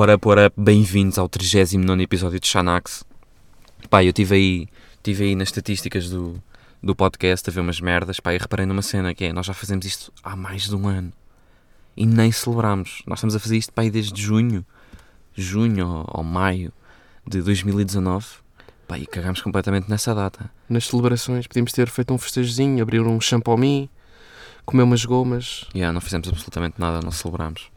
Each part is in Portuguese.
What up, what up? Bem-vindos ao 39 episódio de Xanax. Pá, eu tive aí, tive aí nas estatísticas do, do podcast a ver umas merdas, pá, e reparei numa cena que é, nós já fazemos isto há mais de um ano e nem celebramos. Nós estamos a fazer isto, pá, desde junho, junho ou, ou maio de 2019, pá, e cagámos completamente nessa data. Nas celebrações podíamos ter feito um festejozinho, abrir um champomi, comer umas gomas. Yeah, não fizemos absolutamente nada, não celebramos.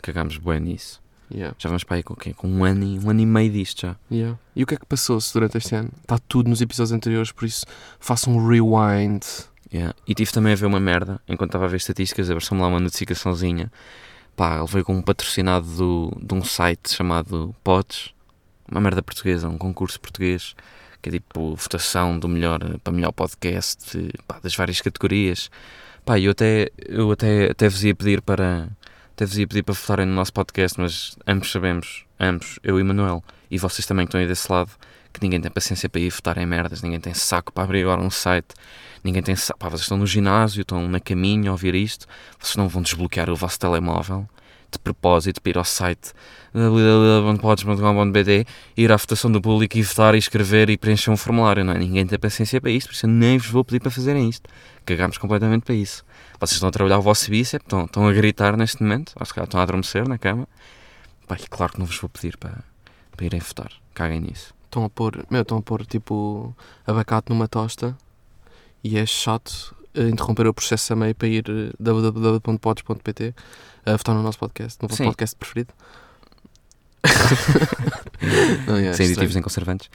Cagámos bem nisso. Yeah, Já vamos para aí com o quê? Com um ano, e, um ano e meio disto já. yeah. E o que é que passou-se durante este ano? Está tudo nos episódios anteriores, por isso faça um rewind. Yeah. E tive também a ver uma merda, enquanto estava a ver estatísticas, apareceu-me lá uma notificaçãozinha. Pá, ele veio com um patrocinado do, de um site chamado Pods, uma merda portuguesa, um concurso português, que é tipo votação do melhor, para melhor podcast, de- pá, das várias categorias. Pá, eu até, eu até, até vos ia pedir para, até vos ia pedir para votarem no nosso podcast, mas ambos sabemos, ambos, eu e Manuel, e vocês também que estão aí desse lado, que ninguém tem paciência para ir votar em merdas, ninguém tem saco para abrir agora um site, ninguém tem saco. Pá, vocês estão no ginásio, estão na caminho a ouvir isto, vocês não vão desbloquear o vosso telemóvel de propósito para ir ao site www.pods.com.br, ir à votação do público e votar e escrever e preencher um formulário, não é? Ninguém tem paciência para isso, por isso eu nem vos vou pedir para fazerem isto. Cagámos completamente para isso. Vocês estão a trabalhar o vosso bíceps, estão, estão a gritar neste momento, ou se calhar estão a adormecer na cama. Pá, e claro que não vos vou pedir para, para irem votar. Caguem nisso. Estão a pôr, meu, estão a pôr tipo abacate numa tosta e é chato interromper o processo a meio para ir eh, www.pods.pt a votar no nosso podcast, no vosso Sim. podcast preferido. não, yeah, sem aditivos em conservantes.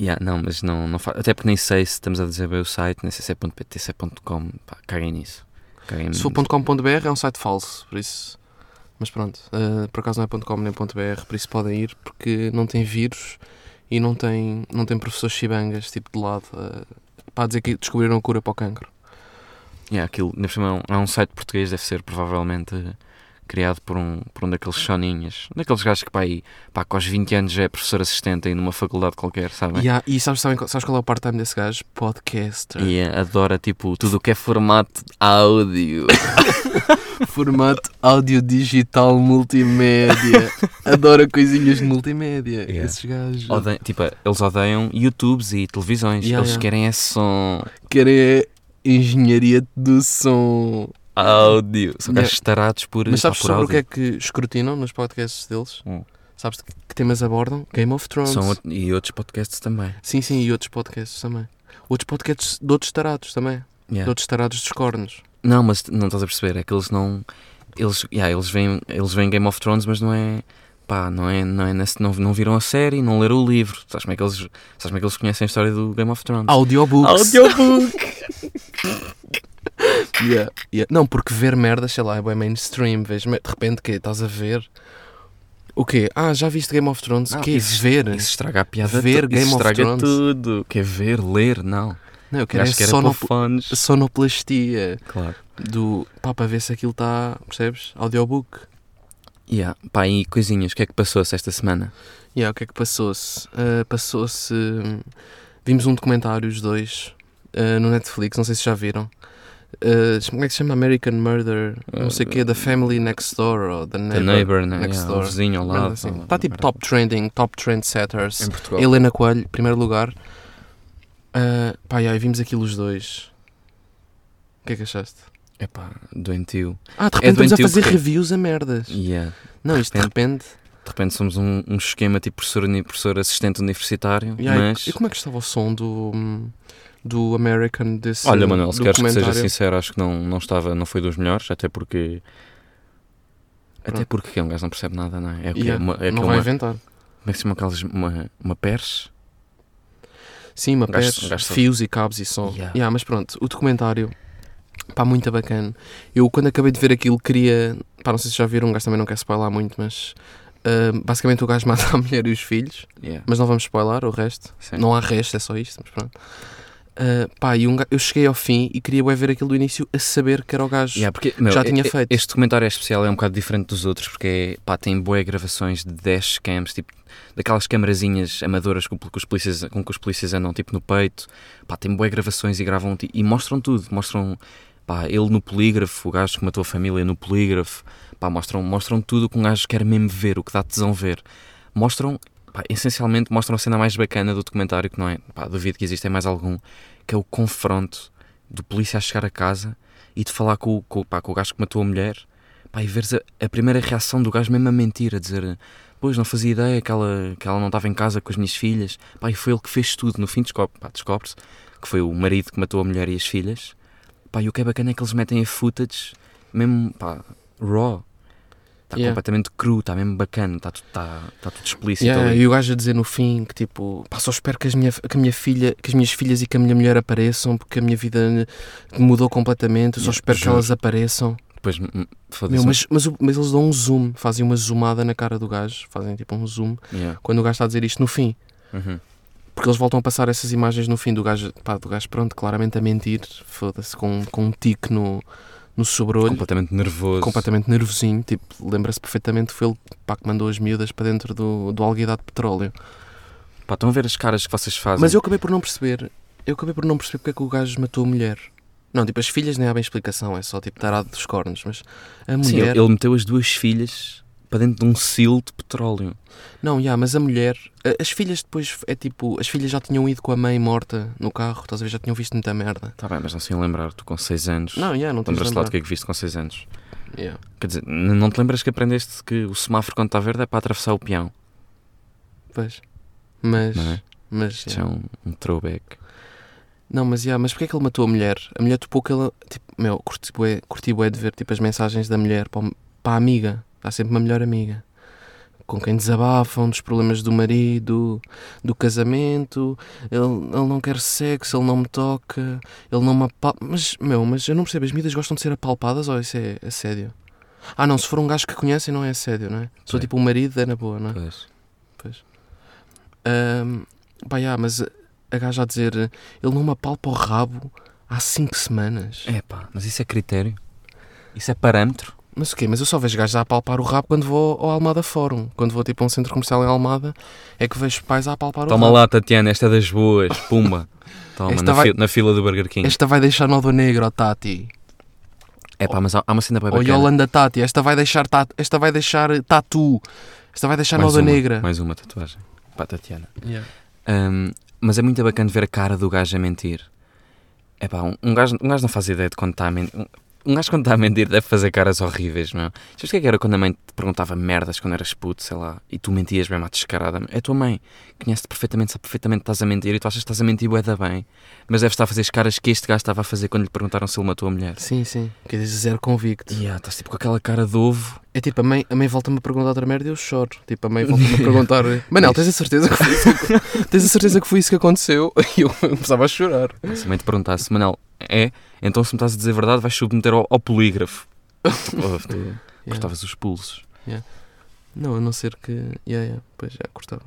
Yeah, não, mas não, não fa... Até porque nem sei se estamos a dizer bem o site, nem sei se é .pt, se é .com. Pá, caguem nisso. Caguem Se for .com.br é um site falso, por isso. Mas pronto, eh, por acaso não é .com nem .br, por isso podem ir porque não tem vírus e não tem, não tem professores chibangas tipo de lado eh, para dizer que descobriram a cura para o cancro. Yeah, aquilo, por cima, é um, é um site português, deve ser provavelmente eh, criado por um, por um daqueles choninhas. Daqueles gajos que pá, aí, pá, com aos 20 anos já é professor assistente aí numa faculdade qualquer, sabem? E, há- e sabes, sabem, sabes qual é o part-time desse gajo? Podcaster. E eh, adora tipo tudo o que é formato áudio. Formato áudio digital multimédia. Adora coisinhas de multimédia. Yeah. Esses gajos. Odeiam- tipo, eles odeiam YouTubes e televisões. Yeah, eles yeah. querem é som Querem é engenharia do som. áudio. São Yeah. gajos tarados por, Mas sabes pá, por sobre o que áudio. é que escrutinam nos podcasts deles? Hum. Sabes de que, que temas abordam? Game of Thrones. São e outros podcasts também. Sim, sim, e outros podcasts também. Outros podcasts de outros tarados também. De Yeah. outros tarados dos cornos. Não, mas não estás a perceber, é que eles não. Eles, yeah, eles, veem, eles veem Game of Thrones, mas não é. Pá, não é. Não, é nesse, não, não viram a série, não leram o livro. Sabes como, é que eles, sabes como é que eles conhecem a história do Game of Thrones? Audiobooks. Audiobook! Yeah, yeah. Não, porque ver merda, sei lá, é bem mainstream. Vês, de repente, que estás a ver. O quê? Ah, já viste Game of Thrones? Não, que é isso- ver? Isso estraga a piada Ver Game isso of estraga Thrones. tudo. Quer ver, ler, não. Não, eu quero é Acho que sonop- sonoplastia. Claro. Do. Pá, para ver se aquilo está. Percebes? Audiobook. Yeah. Pá, e coisinhas, o que é que passou-se esta semana? Yeah, o que é que passou-se? Ah, passou-se. hum, Vimos um documentário, os dois, ah, no Netflix, não sei se já viram. Ah, como é que se chama? American Murder, não sei o quê, The Family Next Door, ou The The Neighbor. neighbor, né? next Yeah, o door. vizinho ao lado. assim. ou- Está tipo top trending, top trendsetters. Em Portugal. Helena Coelho, primeiro lugar. Ah, pá, e vimos aquilo os dois. O que é que achaste? Epá, doentio. Ah, de repente estamos a fazer porque- reviews a merdas. Yeah. Não, isto de repente. De repente somos um, um esquema tipo professor, professor assistente universitário, Yeah, e- mas... E como é que estava o som do, hum, do American desse Olha, Manuel, se queres que seja sincero, acho que não, não estava, não foi dos melhores, até porque... Até Pronto. porque um gajo não percebe nada, não é? É, o que é, Yeah, uma, é não é vai uma, inventar. como é que se chama aquelas, uma, uma pers? Sim, uma Um gajo só- fios e cabos e som. Yeah. Yeah, mas pronto, o documentário, pá, muito bacana. Eu, quando acabei de ver aquilo, queria... Pá, não sei se já viram, um gajo também não quer spoiler muito, mas... ah, basicamente o gajo mata a mulher e os filhos, Yeah. mas não vamos spoiler o resto. Sim. Não há resto, é só isto, mas pronto. Ah, pá, e um ga- eu cheguei ao fim e queria ver aquilo do início a saber que era o gajo. Yeah, porque, meu, já tinha feito. Este documentário é especial, é um bocado diferente dos outros, porque é, pá, tem boas gravações de dashcams, tipo, daquelas camarazinhas amadoras com, que os polícias, com que os polícias andam, tipo, no peito. Pá, tem boas gravações e gravam, e mostram tudo. Mostram, pá, ele no polígrafo, o gajo que matou a família no polígrafo. Pá, mostram, mostram tudo o que um gajo quer mesmo ver, o que dá tesão ver. Mostram, pá, essencialmente, mostram a cena mais bacana do documentário, que não é, pá, duvido que existem mais algum, que é o confronto do polícia a chegar a casa e de falar com, o- com, pá, com o gajo que matou a mulher pá, e veres a, a primeira reação do gajo mesmo a mentir, a dizer pois não fazia ideia que ela, que ela não estava em casa com as minhas filhas. Pá, e foi ele que fez tudo, no fim descobre, descobre-se que foi o marido que matou a mulher e as filhas. Pá, e o que é bacana é que eles metem a footage mesmo pá, raw está Yeah. completamente cru, está mesmo bacana está tudo, tá, tá tudo explícito Yeah, e o gajo a dizer no fim que tipo, pá, só espero que, as minha, que a minha filha, que as minhas filhas e que a minha mulher apareçam porque a minha vida mudou completamente, eu só Yeah, espero que elas apareçam. depois hum, Meu, foda-se mas, mas, mas eles dão um zoom, fazem uma zoomada na cara do gajo, fazem tipo um zoom, Yeah. quando o gajo está a dizer isto no fim. Uhum. Porque eles voltam a passar essas imagens no fim do gajo, pá, do gajo pronto, claramente a mentir, foda-se, com, com um tique no, no sobrolho, completamente nervoso completamente nervosinho, tipo, lembra-se perfeitamente que foi ele pá, que mandou as miúdas para dentro do, do alguidar de petróleo. Pá, estão a ver as caras que vocês fazem Mas eu acabei por não perceber, eu acabei por não perceber porque é que o gajo matou a mulher. Não, tipo, as filhas nem há bem explicação, é só tipo tarado dos cornos, mas a Sim, mulher... ele meteu as duas filhas para dentro de um seal de petróleo. Não, já, mas a mulher, as filhas depois é tipo, as filhas já tinham ido com a mãe morta no carro, estás a ver, já tinham visto muita merda. Tá bem, mas não se iam lembrar, tu com 6 anos. Não, já, não tens Lembras-te lá do que é que viste com 6 anos? Yeah. Quer dizer, não te lembras que aprendeste que o semáforo quando está verde é para atravessar o peão? Pois. Mas, Não é? mas, Isso yeah. é um, um throwback. não, mas, já, mas porquê é que ele matou a mulher? A mulher topou que ele, tipo, meu, curti bué, curti bué de ver, tipo, as mensagens da mulher para, para a amiga, há sempre uma melhor amiga. Com quem desabafam dos problemas do marido, do casamento, ele, ele não quer sexo, ele não me toca, ele não me apalpa. Mas, meu, mas eu não percebo, as miúdas gostam de ser apalpadas ou isso é assédio? Ah, não, se for um gajo que conhecem, não é assédio, não é? É. tipo um marido, é na boa, não é? Pois. Ahm, pá, já, mas a- gaja a dizer ele não me apalpa o rabo há 5 semanas. É pá, mas isso é critério? Isso é parâmetro? Mas o quê? Mas eu só vejo gajos a apalpar o rabo quando vou ao Almada Fórum. Quando vou tipo a um centro comercial em Almada, é que vejo pais a apalpar Toma o rabo. lá, Tatiana, esta é das boas. Pumba. Toma, Esta na, vai- fi- na fila do Burger King. Esta vai deixar Nodo Negro, Tati. É pá, mas há, uma cena bem Ou bacana. Yolanda Tati. Esta vai deixar, tatu. Esta vai deixar Tatu. Esta vai deixar mais Noda uma, Negra. Mais uma tatuagem. Pá, Tatiana. Yeah. Um, mas é muito bacana ver a cara do gajo a mentir. É pá, um, um, gajo, um gajo não faz ideia de quando está a mentir. Um, gajo quando está a mentir deve fazer caras horríveis, meu. Sabes o que é que era quando a mãe te perguntava merdas quando eras puto, sei lá, e tu mentias mesmo à descarada? É a tua mãe, conhece-te perfeitamente, sabe perfeitamente que estás a mentir e tu achas que estás a mentir bué da bem, mas deve estar a fazer as caras que este gajo estava a fazer quando lhe perguntaram se ele matou a mulher. Sim, sim. Quer dizer, zero convicto. E ah, estás tipo com aquela cara de ovo. É tipo, a mãe, a mãe volta-me a perguntar outra merda e eu choro. Tipo, a mãe volta-me a perguntar: Manel, tens a certeza que foi isso que, tens a certeza que, foi isso que aconteceu? E eu começava a chorar. Se a mãe te perguntasse, Manel, é? Então se me estás a dizer a verdade, vais submeter ao, ao polígrafo. Oh, cortavas os pulsos. Não, a não ser que. Yeah, yeah, pois já, cortava.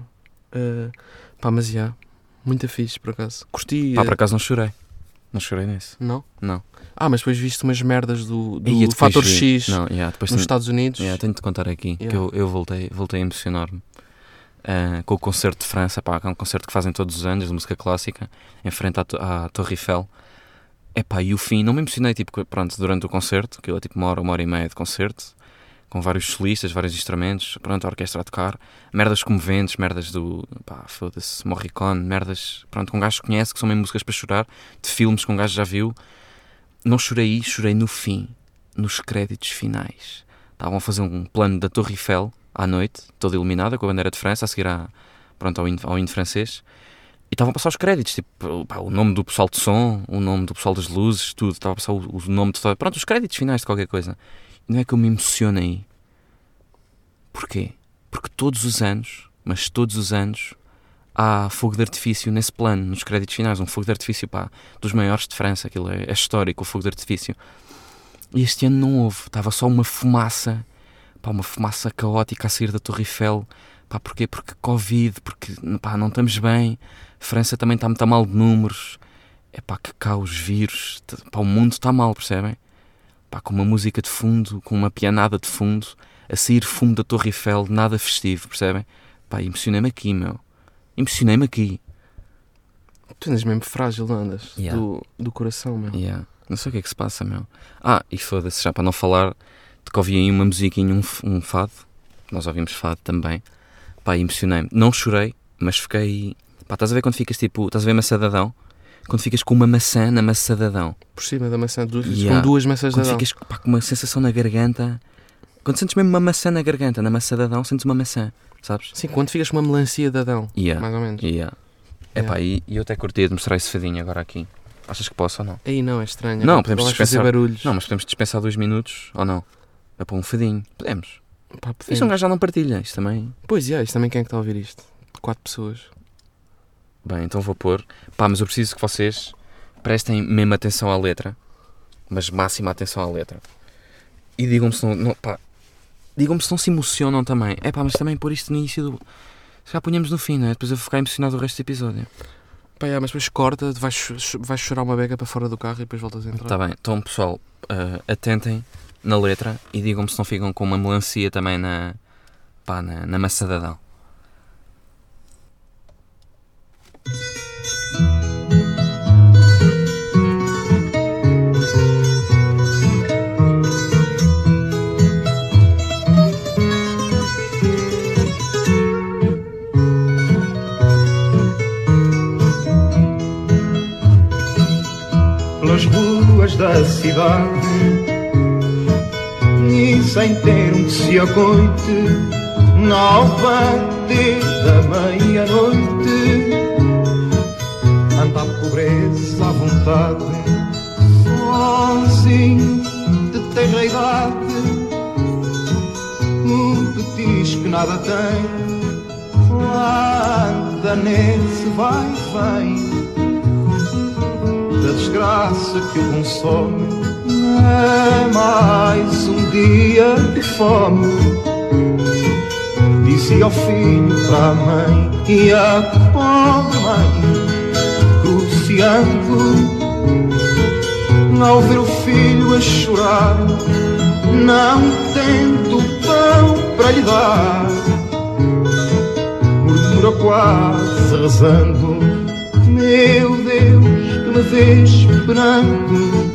Uh, pá, mas já. Muito fixe, por acaso. Curti. Pá, eh, por acaso não chorei. Não chorei nesse. Não? Não. Ah, mas depois viste umas merdas do, do depois fator vi- X Não, yeah, nos tenho, Estados Unidos. yeah, tenho de contar aqui que Yeah. eu, eu voltei, voltei a emocionar-me ah, com o concerto de França, pá, que é um concerto que fazem todos os anos de música clássica, em frente à, à Torre Eiffel. Epá, e o fim, não me emocionei tipo, pronto, durante o concerto, aquilo é tipo uma hora, uma hora e meia de concerto, com vários solistas, vários instrumentos, pronto, a orquestra a tocar, merdas comoventes, merdas do, pá, foda-se, Morricone, merdas, pronto, que um gajo conhece, que são mesmo músicas para chorar, de filmes que um gajo já viu. Não chorei chorei no fim, nos créditos finais. Estavam a fazer um plano da Torre Eiffel à noite, toda iluminada, com a bandeira de França, a seguir pronto, ao, ao hino francês. E estavam a passar os créditos, tipo, pá, o nome do pessoal de som, o nome do pessoal das luzes, tudo. Estava a passar o, o nome de toda... Pronto, os créditos finais de qualquer coisa. E não é que eu me emociono aí. Porquê? Porque todos os anos, mas todos os anos, há fogo de artifício nesse plano, nos créditos finais. Um fogo de artifício, pá, dos maiores de França. Aquilo é, é histórico, o fogo de artifício. E este ano não houve. Estava só uma fumaça, pá, uma fumaça caótica a sair da Torre Eiffel. Pá, porquê? Porque Covid, porque pá, não estamos bem. França também está muito mal de números. é pá, que cá os vírus, pá, o mundo está mal, percebem? Pá, com uma música de fundo, com uma pianada de fundo, a sair fumo da Torre Eiffel, nada festivo, percebem? Pá, emocionei-me aqui, meu. Emocionei-me aqui. Tu andas mesmo frágil, não andas? Yeah. Do, do coração, meu. Yeah. Não sei o que é que se passa, meu. Ah, e foda-se, já para não falar de que ouvi aí uma musiquinha, um, um fado. Nós ouvimos fado também. Pá, emocionei-me. Não chorei, mas fiquei. Pá, estás a ver quando ficas tipo. Estás a ver maçadadão? Quando ficas com uma maçã na maçadadão. Por cima da maçã, duas, Yeah. com duas maçãs de Quando ficas pá, com uma sensação na garganta. Quando sentes mesmo uma maçã na garganta, na maçadadão, sentes uma maçã, sabes? Sim, quando ficas com uma melancia de Adão, Yeah. mais ou menos. Yeah. Epá, e, e eu até curtia de mostrar esse fadinho agora aqui. Achas que posso ou não? Aí não, é estranho. Não, podemos vais fazer dispensar- barulhos. Não, mas podemos dispensar dois minutos ou não? É para um fadinho. Podemos. Pá, podemos. Isto um gajo já não partilha, isto também. Pois é, isto também quem é que está a ouvir isto? Quatro pessoas. Bem, então vou pôr. Pá, mas eu preciso que vocês prestem mesmo atenção à letra. Mas máxima atenção à letra. E digam-me se não. não pá, digam-me se não se emocionam também. É pá, mas também pôr isto no início do. Já punhamos no fim, não é? Depois eu vou ficar emocionado o resto do episódio. Pá, é, mas depois corta, vais, vais chorar uma beca para fora do carro e depois voltas a entrar. Está bem, então pessoal, ah, atentem na letra e digam-me se não ficam com uma melancia também na. pá, na, na maçadadão. Da cidade. E sem ter um que se acoite ao bater da meia-noite anda a pobreza à vontade sozinho de terra idade um petis que nada tem. Anda nesse vai e vem da desgraça que o consome é mais um dia de fome. Disse ao filho para a mãe e a pobre mãe cruciando. Ao ver o filho a chorar, não tendo pão para lhe dar, murmura quase rezando: Meu Deus, vês esperando,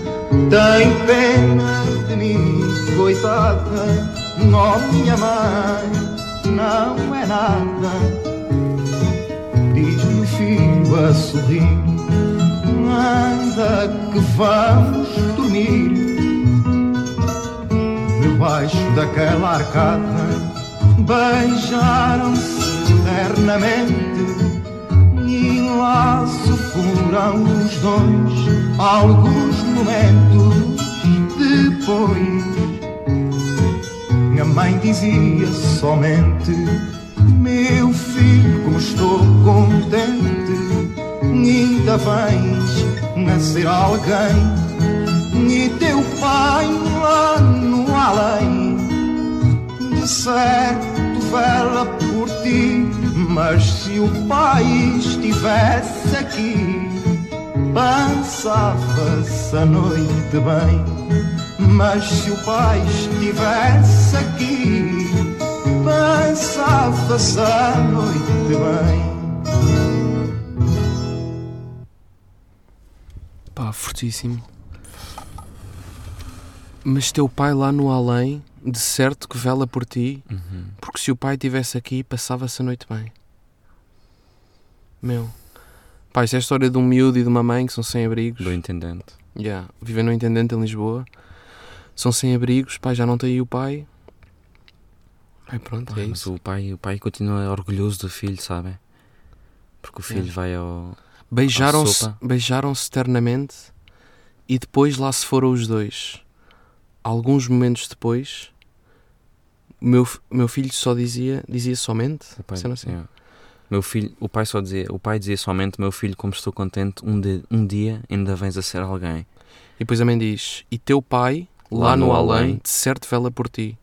tem pena de mim, coitada, oh minha mãe, não é nada. Diz-me filho a sorrir, anda que vamos dormir. Debaixo daquela arcada, beijaram-se eternamente. Os dois alguns momentos depois. Minha mãe dizia somente: Meu filho, como estou contente, ainda vens nascer alguém. E teu pai lá no além de certo vela por ti, mas se o pai estivesse aqui, passava-se a noite bem. Mas se o pai estivesse aqui, passava-se a noite bem. Pá, fortíssimo. Mas teu pai lá no além, de certo que vela por ti, Uhum. porque se o pai estivesse aqui, passava-se a noite bem. Meu. Pá, isto é a história de um miúdo e de uma mãe que são sem abrigos. Do intendente. Yeah. Vivem no Intendente em Lisboa. São sem abrigos, pai já não tem aí o pai. Ai, pronto, Pá, é mas isso. o pai, o pai continua orgulhoso do filho, sabem? Porque o filho Yeah. vai ao. Beijaram-se sopa. beijaram-se eternamente e depois lá se foram os dois. Alguns momentos depois, o meu, meu filho só dizia, dizia somente. Pai, não sei. yeah. Meu filho, o pai só dizia, o pai dizia somente, meu filho, como estou contente, um, de, um dia ainda vens a ser alguém. E depois a mãe diz: E teu pai, lá, Lá no, no além, além. de certo vela por ti.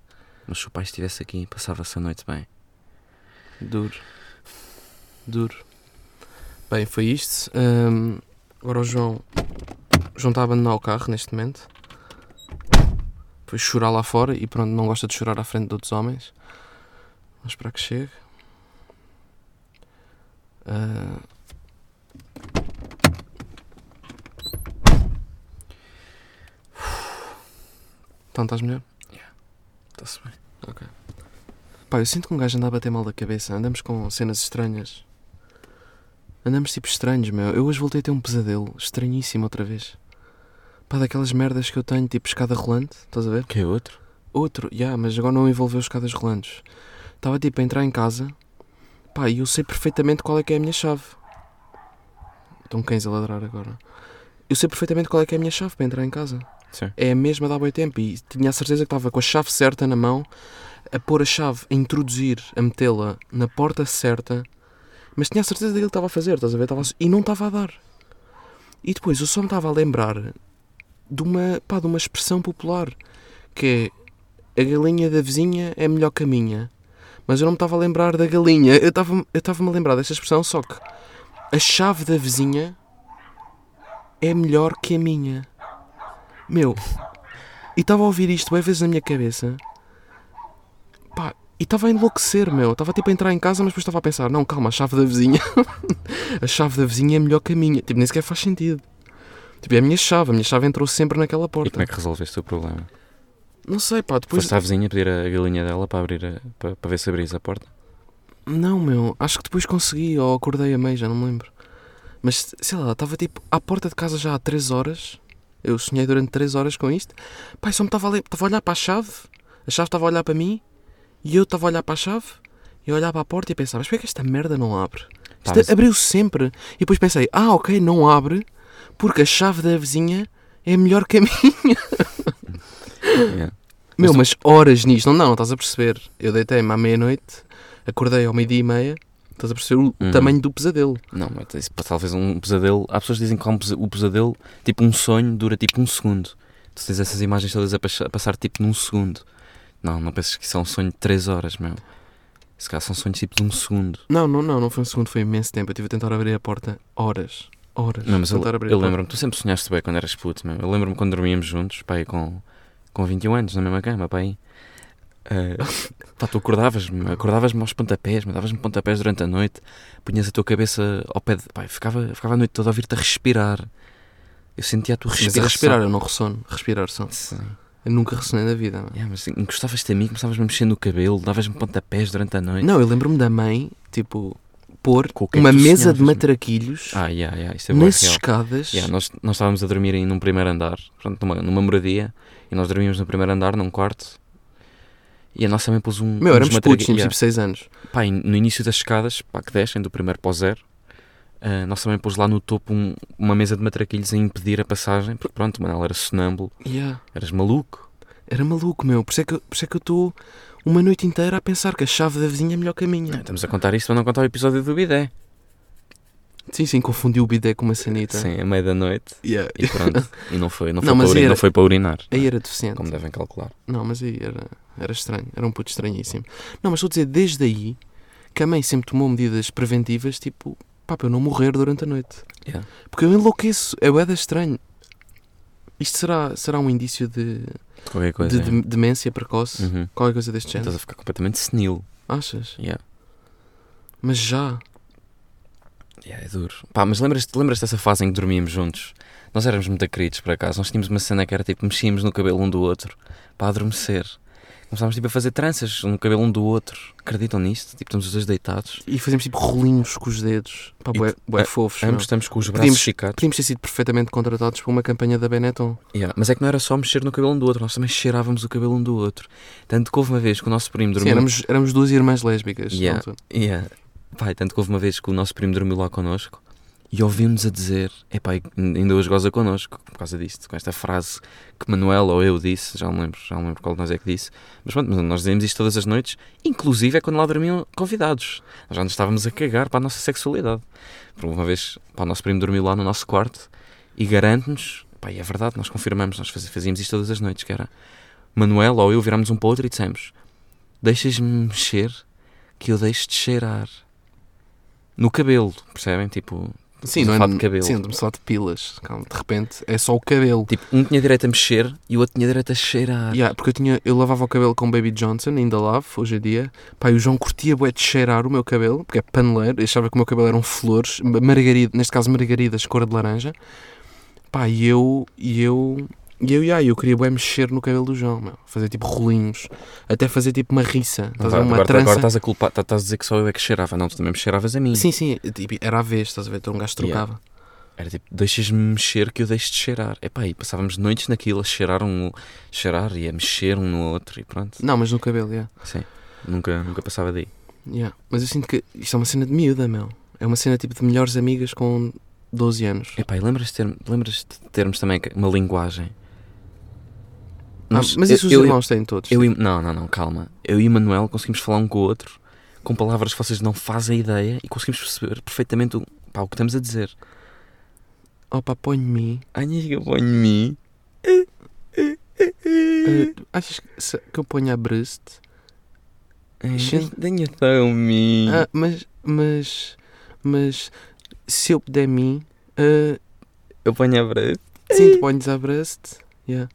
Mas se o pai estivesse aqui, passava-se a noite bem. Duro. Duro. Bem, foi isto. Hum, Agora o João. O João está a abandonar o carro neste momento. Foi chorar lá fora e pronto, não gosta de chorar à frente de outros homens. Vamos esperar que chegue. Ah. Então estás melhor? Está-se bem. Pá, eu sinto que um gajo anda a bater mal da cabeça. Andamos com cenas estranhas. Andamos tipo estranhos, meu. Eu hoje voltei a ter um pesadelo. Estranhíssimo outra vez. Pá, daquelas merdas que eu tenho, tipo escada rolante. Estás a ver? Que é outro? Outro, já, mas agora não envolveu escadas rolantes. Estava tipo a entrar em casa. Pá, e eu sei perfeitamente qual é que é a minha chave. Estão cães a ladrar agora. Eu sei perfeitamente qual é que é a minha chave para entrar em casa. Sim. É a mesma de há tempo e tinha a certeza que estava com a chave certa na mão, a pôr a chave, a introduzir, a metê-la na porta certa, mas tinha a certeza daquilo que estava a fazer, estás a ver? Estava a- E não estava a dar. E depois eu só me estava a lembrar de uma, pá, de uma expressão popular que é a galinha da vizinha é melhor que a minha. Mas eu não me estava a lembrar da galinha. Eu estava eu estava-me a lembrar desta expressão, só que a chave da vizinha é melhor que a minha. Meu, e estava a ouvir isto bem vezes na minha cabeça. Pá, e estava a enlouquecer, meu. Estava tipo a entrar em casa, mas depois estava a pensar: não, calma, a chave da vizinha. a chave da vizinha é melhor que a minha. Tipo, nem sequer faz sentido. Tipo, é a minha chave. A minha chave entrou sempre naquela E porta. como é que resolveste o problema? Não sei, pá, depois. Foste à vizinha pedir a galinha dela para abrir a, para, para ver se abris a porta? Não, meu, acho que depois consegui, ou acordei a meio, já não me lembro. Mas sei lá, estava tipo à porta de casa já há 3 horas. Eu sonhei durante 3 horas com isto. Pai, só me estava a, olhar para a chave, a chave estava a olhar para mim, e eu estava a olhar para a chave, e a olhar para a porta e pensava, mas porquê é que esta merda não abre? Isto abriu sempre. E depois pensei, ah, ok, não abre, porque a chave da vizinha é melhor que a minha. Yeah. Meu, tu- mas horas nisto, não, não, não estás a perceber. Eu deitei-me à meia-noite, acordei ao meio-dia e meia, estás a perceber o Uhum. tamanho do pesadelo. Não, mas talvez um pesadelo. Há pessoas que dizem que o pesadelo, tipo um sonho, dura tipo um segundo. Tu tens essas imagens todas a, pas- a passar tipo num segundo. Não, não penses que isso é um sonho de 3 horas, meu. Se calhar são sonhos tipo de um segundo. Não, não, não, não foi um segundo, foi imenso tempo. Eu estive a tentar abrir a porta horas. Horas. Não, mas eu, eu lembro-me, tu sempre sonhaste bem quando eras puto, meu. Eu lembro-me quando dormíamos juntos, pai, com, com 21 anos, na mesma cama, pai. pá, tu acordavas-me, acordavas-me aos pontapés, me davas-me pontapés durante a noite, punhas a tua cabeça ao pé de. Pai, ficava, ficava a noite toda a ouvir-te a respirar. Eu sentia a tua Mas respiração. a respirar, eu não ressono. Respirar só. Sim. Eu nunca ressonei na vida. Yeah, mas encostavas-te a mim, começavas-me a mexer no cabelo, davas-me pontapés durante a noite. Não, eu lembro-me da mãe, tipo, pôr uma mesa de matraquilhos Ah, yeah, yeah, é nas real. escadas. Yeah, nós, nós estávamos a dormir em, num primeiro andar, pronto, numa, numa moradia, e nós dormíamos no primeiro andar, num quarto, e a nossa mãe pôs um. Meu, éramos putos, tínhamos tipo 6 anos. Pá, no início das escadas, pá, que descem do primeiro para o zero, a nossa mãe pôs lá no topo um- uma mesa de matraquilhos a impedir a passagem, porque pronto, mano, ela era sonâmbulo, Yeah. eras maluco. Era maluco, meu. Por isso é que, por isso é que eu estou uma noite inteira a pensar que a chave da vizinha é melhor que a minha. Estamos a contar isto para não contar o episódio do bidé. Sim, sim, confundi o bidé com uma sanita. Sim, a meia da noite, Yeah. e pronto, e não foi, não foi, Não, para, mas uri- era- não foi para urinar, Aí era deficiente. como devem calcular. Não, mas aí era, era estranho. Era um puto estranhíssimo. Não, mas estou a dizer, desde aí, que a mãe sempre tomou medidas preventivas, tipo, pá, para eu não morrer durante a noite. Yeah. Porque eu enlouqueço. É bué estranho. Isto será, será um indício de, Qualquer coisa. de é. dem- demência precoce? Uhum. Qualquer coisa deste género? Estás a ficar completamente senil. Achas? Yeah. Mas já. Yeah, é duro. Pá, mas lembras-te lembras dessa fase em que dormíamos juntos? Nós éramos muito queridos, por acaso. Nós tínhamos uma cena que era tipo, mexíamos no cabelo um do outro para adormecer. Começámos tipo a fazer tranças no cabelo um do outro. Acreditam nisto? Tipo, estamos os dois deitados. E fazemos tipo rolinhos com os dedos. Pá, bué, bué a- fofos. meu. Ambos estamos com os braços Podíamos- esticados. Podíamos ter sido perfeitamente contratados por uma campanha da Benetton. Yeah, Mas é que não era só mexer no cabelo um do outro, nós também cheirávamos o cabelo um do outro. Tanto que houve uma vez que o nosso primo Sim, dormiu. éramos, éramos duas irmãs lésbicas. Yeah. pronto. Yeah. E tanto que houve uma vez que o nosso primo dormiu lá connosco e ouviu-nos a dizer, epá, ainda hoje goza connosco por causa disto, com esta frase que Manuel ou eu disse, já não lembro, já não lembro qual de nós é que disse, mas pronto, nós dizíamos isto todas as noites, inclusive é quando lá dormiam convidados. Nós já nos estávamos a cagar para a nossa sexualidade. Por uma vez, pá, o nosso primo dormiu lá no nosso quarto e garante-nos, pá, é verdade, nós confirmamos, nós faz- fazíamos isto todas as noites, que era Manuel ou eu virámos um para o outro e dissemos, deixas-me mexer que eu deixo de cheirar no cabelo, percebem? Tipo, Sim, não é de cabelo. A falar de pilas. Calma, de repente é só o cabelo. Tipo, um tinha direito a mexer e o outro tinha direito a cheirar. Yeah, porque eu, tinha, eu lavava o cabelo com Baby Johnson, ainda lavo, hoje em dia. Pá, e o João curtia bué de cheirar o meu cabelo, porque é paneleiro, achava que o meu cabelo eram flores, margarida, neste caso margaridas, cor de laranja. Pá, e eu, e eu, e eu, yeah, eu queria bué mexer no cabelo do João, meu. fazer tipo rolinhos, até fazer tipo uma riça, estás? Agora, uma agora, trança. agora estás a culpar, tá- estás a dizer que só eu é que cheirava. Não, tu também me cheiravas a mim. Sim, sim, tipo, era a vez, estás a ver? Então um gajo Yeah. trocava. Era tipo, deixas-me mexer que eu deixo de cheirar. Epá, e passávamos noites naquilo a cheirar um cheirar e a mexer um no outro e pronto. Não, mas no cabelo, yeah. Sim. Nunca, nunca passava daí. Yeah. Mas eu sinto que isto é uma cena de miúda, meu. É uma cena tipo de melhores amigas com 12 anos. Epá, e lembras-te de, ter- lembras de termos também uma linguagem? Ah, Nós- mas isso os eu- eu- irmãos têm todos. Eu e, não, não, não, calma. Eu e o Manuel conseguimos falar um com o outro com palavras que vocês não fazem ideia e conseguimos perceber perfeitamente o, pá, o que estamos a dizer. Opa, põe-me. Ai, que põe-me. Eh, achas que, que eu ponho a breast? Sim. Tenha tão me. Ah, mas, mas, mas, se eu puder mim, eh, Eu ponho a braço. sim, tu ponhas a breast. Yeah.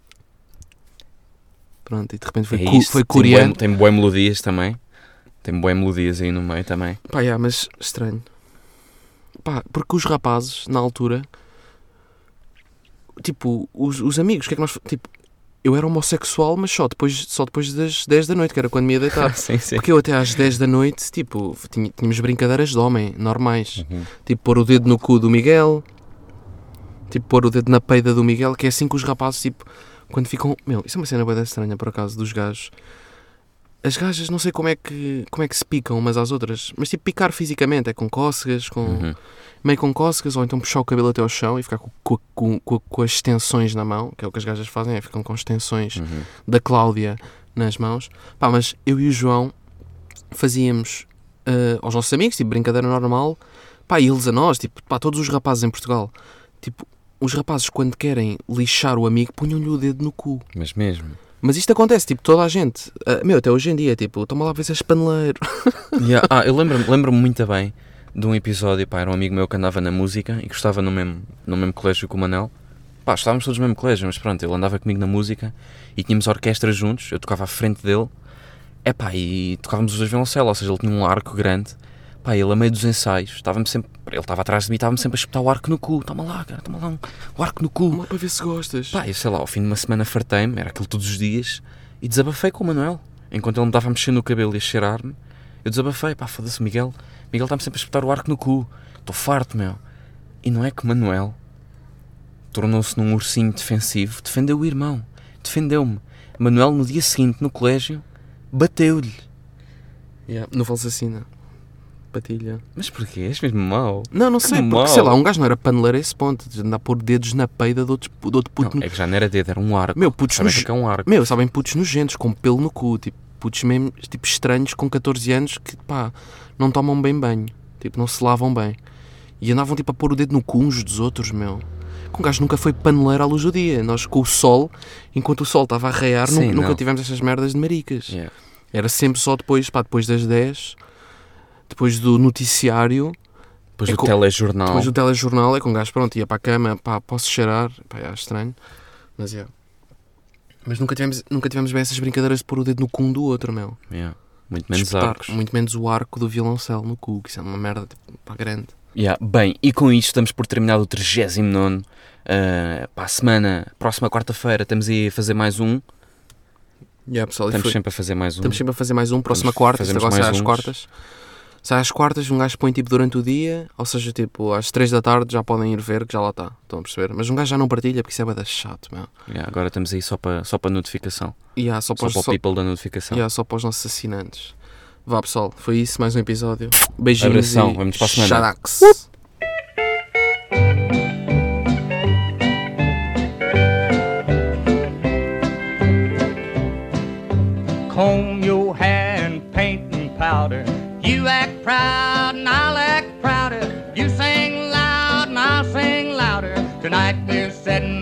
Pronto, e de repente foi, É foi coreano. Tem boas melodias também. Tem boas melodias aí no meio também. Pá, yeah, mas estranho. Pá, porque os rapazes, na altura, tipo, os, os amigos, o que é que nós. Tipo, eu era homossexual, mas só depois, só depois das 10 da noite, que era quando me ia deitar. sim, sim. Porque eu até às 10 da noite, tipo, tínhamos brincadeiras de homem, normais. Uhum. Tipo, pôr o dedo no cu do Miguel. Tipo, pôr o dedo na peida do Miguel, que é assim que os rapazes, tipo, quando ficam. Meu, isso é uma cena bem estranha, por acaso, dos gajos. As gajas, não sei como é que, como é que se picam umas às outras, mas tipo, picar fisicamente, é com cócegas, com, Uhum. meio com cócegas, ou então puxar o cabelo até ao chão e ficar com, com, com, com- as extensões na mão, que é o que as gajas fazem, é ficam com extensões Uhum. da Cláudia nas mãos. Pá, mas eu e o João fazíamos eh, aos nossos amigos, tipo, brincadeira normal, pá, e eles a nós, tipo, pá, todos os rapazes em Portugal, tipo, os rapazes quando querem lixar o amigo, punham-lhe o dedo no cu. Mas mesmo. Mas isto acontece, tipo, toda a gente. Ah, meu, até hoje em dia, tipo, toma lá a ver se és paneleiro. Yeah, Ah, eu lembro-me lembro muito bem de um episódio, pá, era um amigo meu que andava na música e que estava no mesmo, no mesmo colégio que o Manel. Pá, estávamos todos no mesmo colégio, mas pronto, ele andava comigo na música e tínhamos orquestra juntos, eu tocava à frente dele. É pá, e tocávamos os dois violoncelo, ou seja, ele tinha um arco grande. Pá, ele a meio dos ensaios, estava-me sempre, ele estava atrás de mim, estava-me sempre a espetar o arco no cu. Toma lá, cara, toma lá um, o arco no cu. Toma lá para ver se gostas. Pá, eu sei lá, ao fim de uma semana fartei-me, era aquilo todos os dias, e desabafei com o Manuel. Enquanto ele me dava a mexer no cabelo e a cheirar-me, eu desabafei, pá, foda-se, Miguel. Miguel está-me sempre a espetar o arco no cu. Estou farto, meu. E não é que Manuel tornou-se num ursinho defensivo, defendeu o irmão, defendeu-me. Manuel, no dia seguinte, no colégio, bateu-lhe. Yeah, não fales assim, não. Patilha. Mas porquê? És mesmo mau? Não, não Que sei, porque sei lá, um gajo não era paneleiro a esse ponto, de andar a pôr dedos na peida de outro, de outro puto. Não, é que já não era dedo, era um arco. Meu, putos Sabem o nos- que é é um arco? Meu, sabem putos nojentos, com pelo no cu, tipo, putos mesmo, tipo, estranhos com 14 anos que, pá, não tomam bem banho, tipo, não se lavam bem. E andavam, tipo, a pôr o dedo no cu uns dos outros, meu. Um gajo nunca foi paneleiro à luz do dia. Nós, com o sol, enquanto o sol estava a raiar, Sim, nunca, tivemos essas merdas de maricas. Yeah. Era sempre só depois, pá, depois das 10, depois do noticiário, Depois É do co- telejornal. depois do telejornal, é com um gajo, pronto, ia para a cama, pá, posso cheirar, pá, é estranho, mas é. Mas nunca tivemos, nunca tivemos bem essas brincadeiras de pôr o dedo no cu um do outro, meu. Yeah. Muito menos Espetar, arcos. Muito menos o arco do violoncelo no cu, que isso é uma merda, tipo, pá, grande. Yeah, Bem, e com isto estamos por terminado o 39. Uh, para a semana, próxima quarta-feira, estamos aí a fazer mais um. Yeah, pessoal, Estamos foi- sempre a fazer mais um. estamos sempre a fazer mais um, próxima Vamos- quarta, isto agora sai mais às quartas. Sai às quartas, um gajo põe tipo durante o dia, ou seja, tipo às 3 da tarde já podem ir ver que já lá está, estão a perceber? Mas um gajo já não partilha porque isso é bada chato, meu. Yeah, agora estamos aí só para, só para notificação. E há só Só para os, para o só, people da notificação. há só para os nossos assinantes. Vá pessoal, foi isso, mais um episódio. Beijinhos Abração, e vemo-nos para a semana. Xanax. Proud and I'll act prouder. You sing loud and I'll sing louder. Tonight we're setting